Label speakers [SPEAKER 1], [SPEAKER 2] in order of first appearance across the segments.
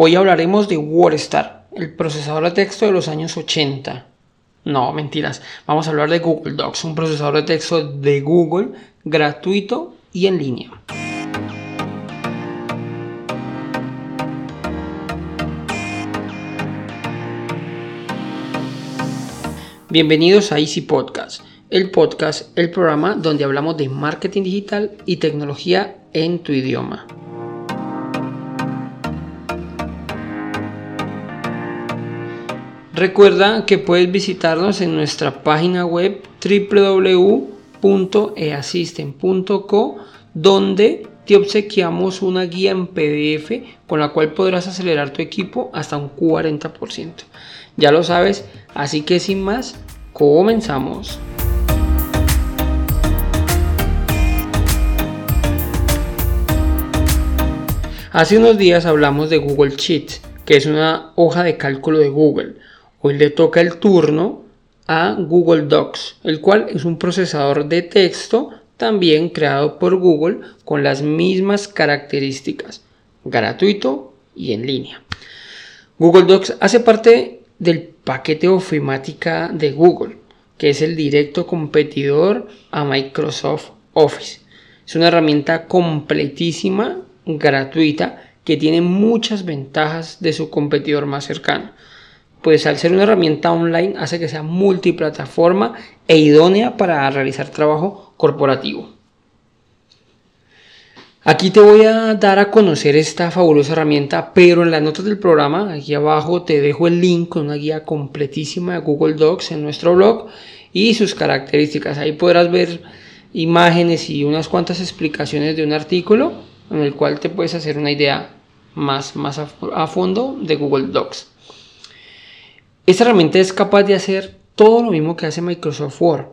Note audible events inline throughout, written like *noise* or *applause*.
[SPEAKER 1] Hoy hablaremos de WordStar, el procesador de texto de los años 80. No, mentiras. Vamos a hablar de Google Docs, un procesador de texto de Google gratuito y en línea. Bienvenidos a Easy Podcast, el podcast, el programa donde hablamos de marketing digital y tecnología en tu idioma. Recuerda que puedes visitarnos en nuestra página web www.easisten.co donde te obsequiamos una guía en PDF con la cual podrás acelerar tu equipo hasta un 40%. Ya lo sabes, así que sin más, comenzamos. Hace unos días hablamos de Google Sheets, que es una hoja de cálculo de Google Hoy le toca el turno a Google Docs, el cual es un procesador de texto también creado por Google con las mismas características, gratuito y en línea. Google Docs hace parte del paquete ofimática de Google, que es el directo competidor a Microsoft Office. Es una herramienta completísima, gratuita, que tiene muchas ventajas de su competidor más cercano pues al ser una herramienta online hace que sea multiplataforma e idónea para realizar trabajo corporativo. Aquí te voy a dar a conocer esta fabulosa herramienta, pero en las notas del programa, aquí abajo te dejo el link con una guía completísima de Google Docs en nuestro blog y sus características. Ahí podrás ver imágenes y unas cuantas explicaciones de un artículo en el cual te puedes hacer una idea más, más a fondo de Google Docs. Esta herramienta es capaz de hacer todo lo mismo que hace Microsoft Word.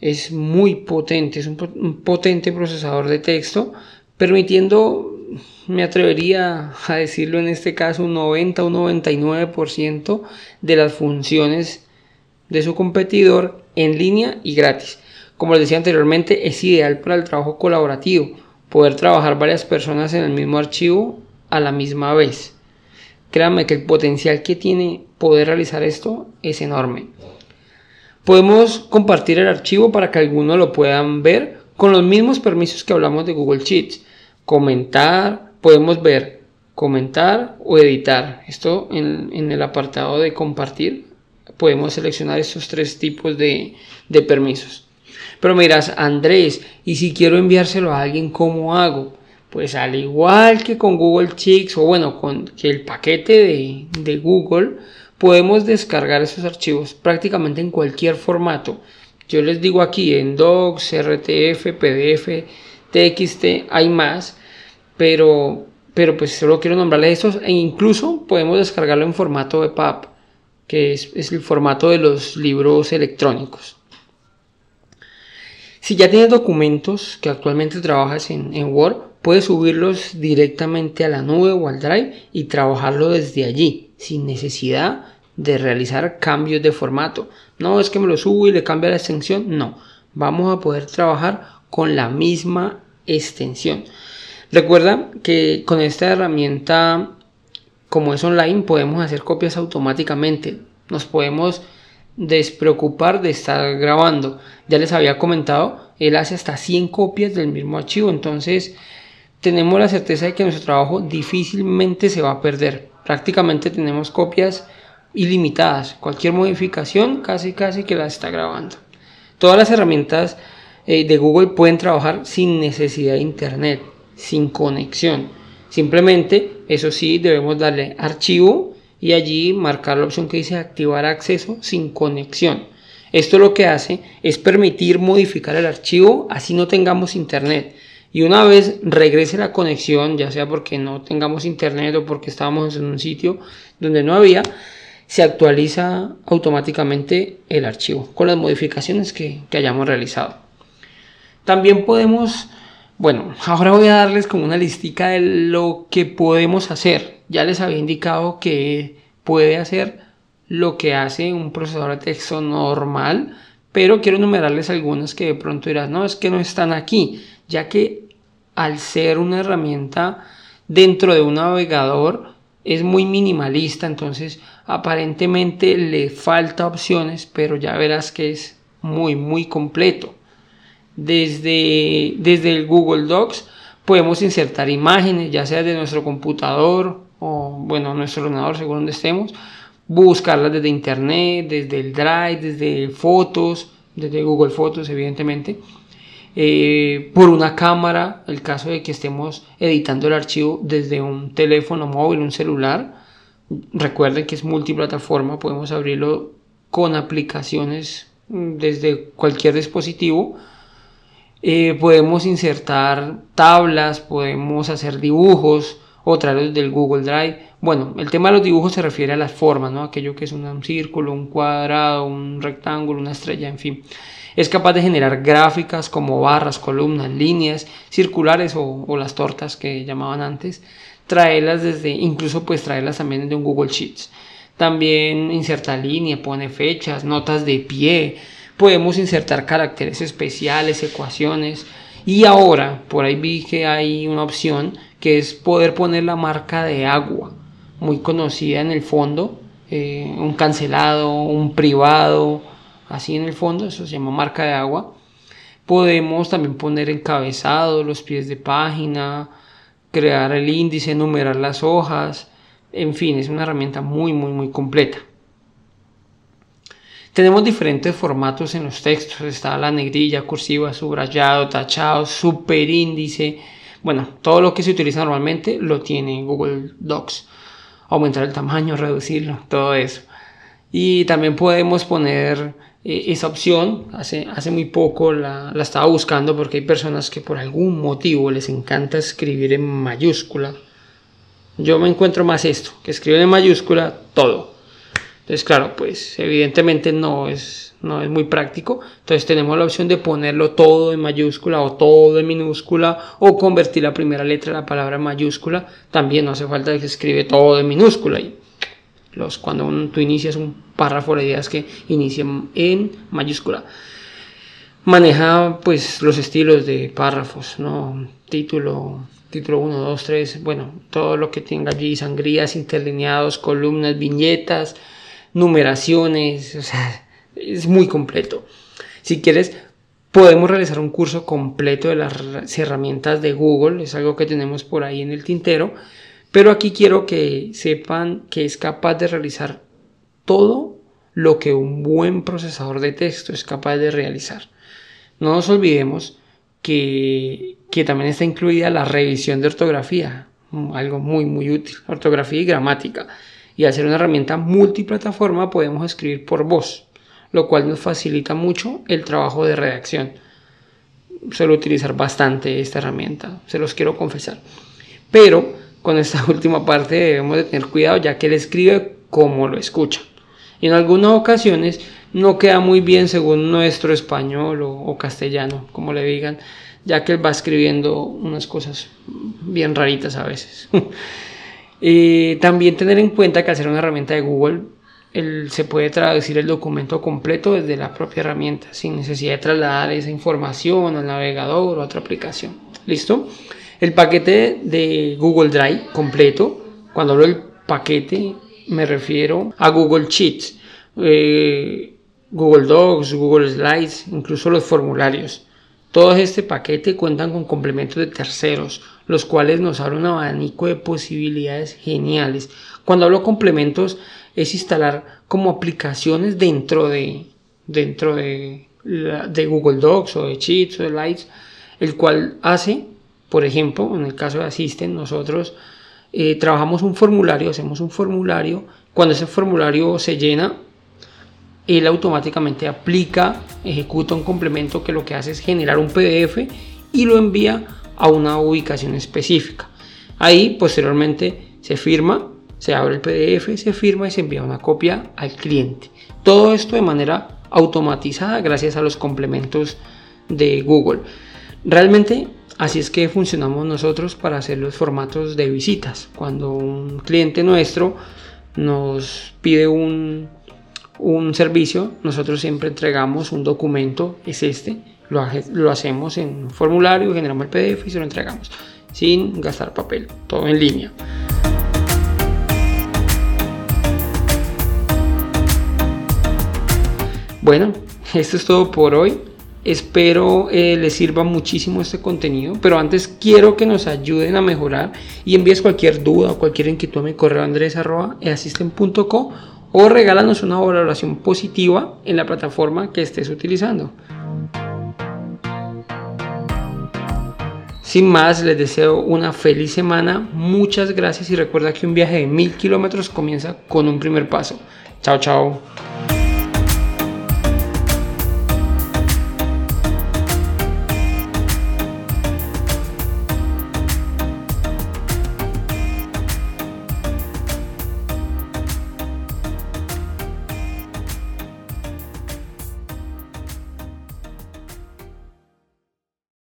[SPEAKER 1] Es muy potente, es un, potente procesador de texto, permitiendo, me atrevería a decirlo en este caso, un 90 o un 99% de las funciones de su competidor en línea y gratis. Como les decía anteriormente, es ideal para el trabajo colaborativo, poder trabajar varias personas en el mismo archivo a la misma vez. Créanme que el potencial que tiene poder realizar esto es enorme. Podemos compartir el archivo para que algunos lo puedan ver con los mismos permisos que hablamos de Google Sheets. Comentar, podemos ver comentar o editar. Esto en, el apartado de compartir podemos seleccionar estos tres tipos de, de permisos. Pero miras, Andrés, ¿y si quiero enviárselo a alguien, cómo hago? Pues al igual que con Google Sheets o bueno, con que el paquete de, Google, podemos descargar esos archivos prácticamente en cualquier formato. Yo les digo aquí en Docs, RTF, PDF, TXT, hay más, pero, pero pues solo quiero nombrarles estos e incluso podemos descargarlo en formato EPUB, que es, el formato de los libros electrónicos. Si ya tienes documentos que actualmente trabajas en, en Word, puedes subirlos directamente a la nube o al Drive y trabajarlo desde allí, sin necesidad de realizar cambios de formato. No es que me lo subo y le cambia la extensión, no. Vamos a poder trabajar con la misma extensión. Recuerda que con esta herramienta, como es online, podemos hacer copias automáticamente. Nos podemos despreocupar de estar grabando. Ya les había comentado, él hace hasta 100 copias del mismo archivo. Entonces, tenemos la certeza de que nuestro trabajo difícilmente se va a perder. Prácticamente tenemos copias ilimitadas. Cualquier modificación casi casi que la está grabando. Todas las herramientas eh, de Google pueden trabajar sin necesidad de internet, sin conexión. Simplemente, eso sí, debemos darle archivo y allí marcar la opción que dice activar acceso sin conexión. Esto lo que hace es permitir modificar el archivo así no tengamos internet y una vez regrese la conexión, ya sea porque no tengamos internet o porque estábamos en un sitio donde no había, se actualiza automáticamente el archivo con las modificaciones que, hayamos realizado. También podemos, bueno, *laughs* ahora voy a darles como una listica de lo que podemos hacer. Ya les había indicado que puede hacer lo que hace un procesador de texto normal, pero quiero enumerarles algunas que de pronto dirás, no, es que no están aquí, ya que al ser una herramienta dentro de un navegador, es muy minimalista, entonces aparentemente le falta opciones, pero ya verás que es muy, muy completo. Desde, desde el Google Docs podemos insertar imágenes, ya sea de nuestro computador o, bueno, nuestro ordenador, según donde estemos, buscarlas desde internet, desde el Drive, desde fotos, desde Google Fotos, evidentemente. Eh, por una cámara, el caso de que estemos editando el archivo desde un teléfono móvil, un celular. Recuerden que es multiplataforma, podemos abrirlo con aplicaciones mm, desde cualquier dispositivo. Eh, podemos insertar tablas, podemos hacer dibujos o traerlos del Google Drive. Bueno, el tema de los dibujos se refiere a las formas, ¿no? Aquello que es un círculo, un cuadrado, un rectángulo, una estrella, en fin. Es capaz de generar gráficas como barras, columnas, líneas, circulares o, las tortas que llamaban antes. Traerlas desde, incluso pues traerlas también desde un Google Sheets. También inserta línea, pone fechas, notas de pie. Podemos insertar caracteres especiales, ecuaciones. Y ahora, por ahí vi que hay una opción que es poder poner la marca de agua, muy conocida en el fondo, eh, un cancelado, un privado, así en el fondo, eso se llama marca de agua. Podemos también poner encabezado, los pies de página, crear el índice, numerar las hojas, en fin, es una herramienta muy, muy, muy completa. Tenemos diferentes formatos en los textos, está la negrilla, cursiva, subrayado, tachado, superíndice, bueno, todo lo que se utiliza normalmente lo tiene Google Docs. Aumentar el tamaño, reducirlo, todo eso. Y también podemos poner eh, esa opción. Hace, hace muy poco la, la estaba buscando porque hay personas que por algún motivo les encanta escribir en mayúscula. Yo me encuentro más esto, que escriben en mayúscula todo. Entonces, claro, pues evidentemente no es, no es muy práctico. Entonces tenemos la opción de ponerlo todo en mayúscula o todo en minúscula o convertir la primera letra de la palabra en mayúscula. También no hace falta que se escribe todo en minúscula. Y los, cuando tú inicias un párrafo, la idea es que inicien en mayúscula. Maneja pues los estilos de párrafos, ¿no? Título, título 1, 2, 3, bueno, todo lo que tenga allí, sangrías, interlineados, columnas, viñetas, numeraciones, o sea, es muy completo. Si quieres, podemos realizar un curso completo de las herramientas de Google, es algo que tenemos por ahí en el tintero pero aquí quiero que sepan que es capaz de realizar todo lo que un buen procesador de texto es capaz de realizar. No nos olvidemos que, también está incluida la revisión de ortografía, algo muy muy útil, ortografía y gramática. Y al ser una herramienta multiplataforma podemos escribir por voz, lo cual nos facilita mucho el trabajo de redacción. Suelo utilizar bastante esta herramienta, se los quiero confesar. Pero con esta *laughs* última parte debemos de tener cuidado ya que él escribe como lo escucha. Y en algunas ocasiones no queda muy bien según nuestro español o, castellano, como le digan, ya que él va escribiendo unas cosas bien raritas a veces. *laughs* y también tener en cuenta que al ser una herramienta de Google, se puede traducir el documento completo desde la propia herramienta, sin necesidad de trasladar esa información al navegador o a otra aplicación. ¿Listo? El paquete de Google Drive completo, cuando hablo del paquete me refiero a Google Sheets, eh, Google Docs, Google Slides, incluso los formularios. Todo este paquete cuentan con complementos de terceros, los cuales nos abren un abanico de posibilidades geniales. Cuando hablo complementos es instalar como aplicaciones dentro de, dentro de, Google Docs o de Sheets o de Slides, el cual hace por ejemplo, en el caso de Asisten, nosotros eh, trabajamos un formulario, hacemos un formulario, cuando ese formulario se llena, él automáticamente aplica, ejecuta un complemento que lo que hace es generar un PDF y lo envía a una ubicación específica. Ahí posteriormente se firma, se abre el PDF, se firma y se envía una copia al cliente. Todo esto de manera automatizada gracias a los complementos de Google. Realmente Así es que funcionamos nosotros para hacer los formatos de visitas. Cuando un cliente nuestro nos pide un, un servicio, nosotros siempre entregamos un documento, es este, lo, hacemos en un formulario, generamos el PDF y se lo entregamos, sin gastar papel, todo en línea. Bueno, esto es todo por hoy. Espero eh, les sirva muchísimo este contenido, pero antes quiero que nos ayuden a mejorar y envíes cualquier duda o cualquier inquietud a mi correo andres.asisten.co o regálanos una valoración positiva en la plataforma que estés utilizando. Sin más, les deseo una feliz semana, muchas gracias y recuerda que un viaje de mil kilómetros comienza con un primer paso. Chao, chao.